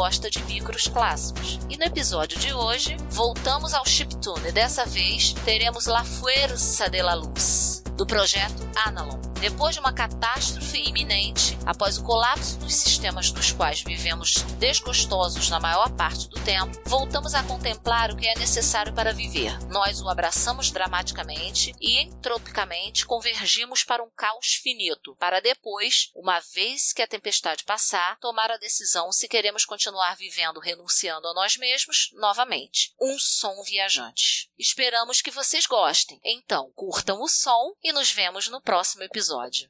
gosta de micros clássicos. E no episódio de hoje, voltamos ao chiptune dessa vez teremos La Fuerza de la Luz, do projeto Analon. Depois de uma catástrofe iminente, após o colapso dos sistemas dos quais vivemos desgostosos na maior parte do tempo, voltamos a contemplar o que é necessário para viver. Nós o abraçamos dramaticamente e entropicamente convergimos para um caos finito, para depois, uma vez que a tempestade passar, tomar a decisão se queremos continuar vivendo renunciando a nós mesmos novamente. Um som viajante. Esperamos que vocês gostem. Então, curtam o som e nos vemos no próximo episódio episódio.